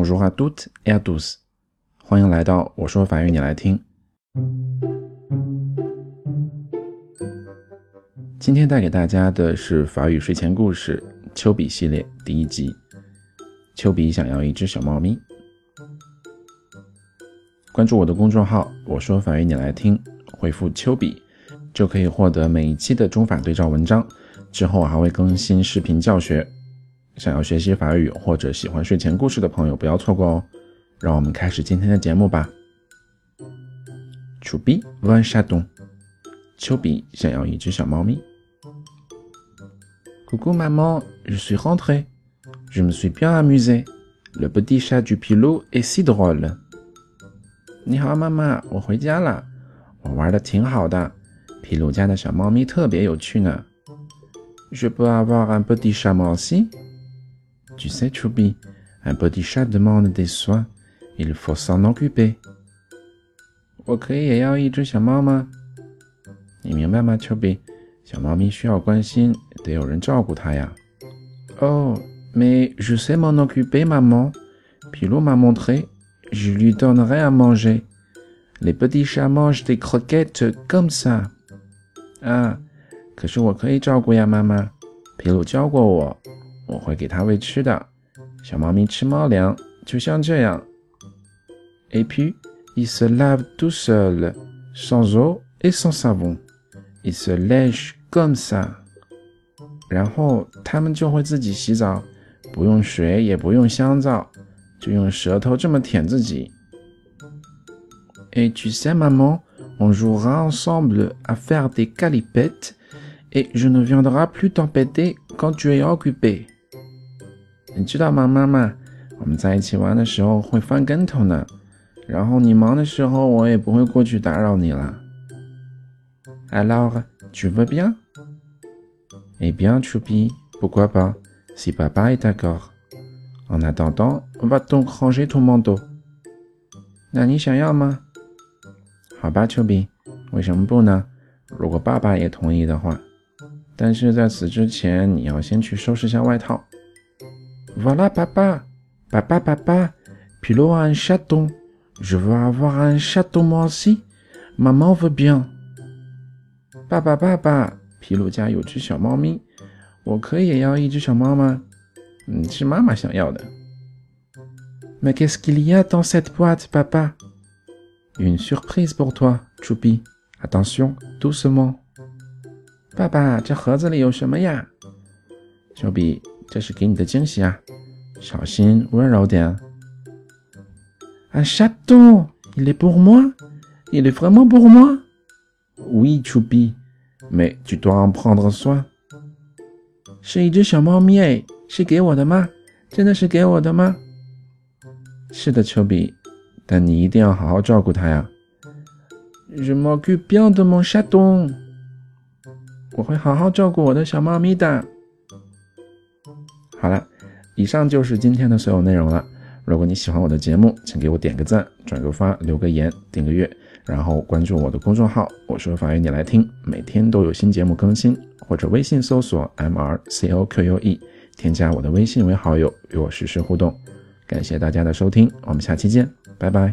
Bonjour à toutes et à tous，欢迎来到我说法语你来听。今天带给大家的是法语睡前故事《丘比系列》第一集。丘比想要一只小猫咪。关注我的公众号“我说法语你来听”，回复“丘比”就可以获得每一期的中法对照文章。之后还会更新视频教学。想要学习法语或者喜欢睡前故事的朋友，不要错过哦！让我们开始今天的节目吧。丘比 veut un chaton。丘比想要一只小猫咪。Coucou maman, je suis rentré. Je me suis bien amusé. Le petit chat du pilot est si drôle. 你好，妈妈，我回家了。我玩的挺好的。皮鲁家的小猫咪特别有趣呢。Je peux avoir un petit chat moi aussi? Tu sais, Chubby, un petit chat demande des soins. Il faut s'en occuper. 我可以也要一只小猫吗？你明白吗，Chubby？小猫咪需要关心，得有人照顾它呀。Oh, mais je sais m'en occuper, maman. Pilou m'a montré. Je lui donnerai à manger. Les petits chats mangent des croquettes comme ça. 啊，可是我可以照顾呀，妈妈。皮鲁教过我。我会给它喂吃的。小猫咪吃猫粮，就像这样。Et puis, il se lave tout seul, sans eau et sans savon. Il se lèche comme ça. 然后它们就会自己洗澡，不用水也不用香皂，就用舌头这么舔自己。Et tu sais, maman, on jouera ensemble à faire des calipettes, et je ne viendrai plus t'embêter quand tu es occupé. 你知道吗，妈妈？我们在一起玩的时候会翻跟头呢。然后你忙的时候，我也不会过去打扰你了。Alors, tu veux bien? Eh bien, Choupi, pourquoi pas? Si papa est d'accord. En attendant, va donc ranger ton manteau. 那你想要吗？好吧，丘比，为什么不呢？如果爸爸也同意的话。但是在此之前，你要先去收拾下外套。Voilà, papa. Papa, papa. Pilot a un chaton. Je veux avoir un chaton moi aussi. Maman veut bien. 爸爸，爸爸，皮鲁家有只小猫咪，我可以也要一只小猫吗？嗯，是妈妈想要的。Mais qu'est-ce qu'il y a dans cette boîte, papa? Une surprise pour toi, Choupi. Attention, doucement. 爸爸，这盒子里有什么呀？丘比。 这是给你的惊喜啊！小心，温柔点。Un chaton, il est pour moi? Il est vraiment pour moi? Oui, Choupi, mais tu dois en prendre soin. 是一只小猫咪哎，是给我的吗？真的是给我的吗？是的，丘比，但你一定要好好照顾它呀。Je m'occupe bien de mon chaton. 我会好好照顾我的小猫咪的。以上就是今天的所有内容了。如果你喜欢我的节目，请给我点个赞、转个发、留个言、订个月，然后关注我的公众号“我说法语你来听”，每天都有新节目更新，或者微信搜索 “mrcoque”，添加我的微信为好友，与我实时互动。感谢大家的收听，我们下期见，拜拜。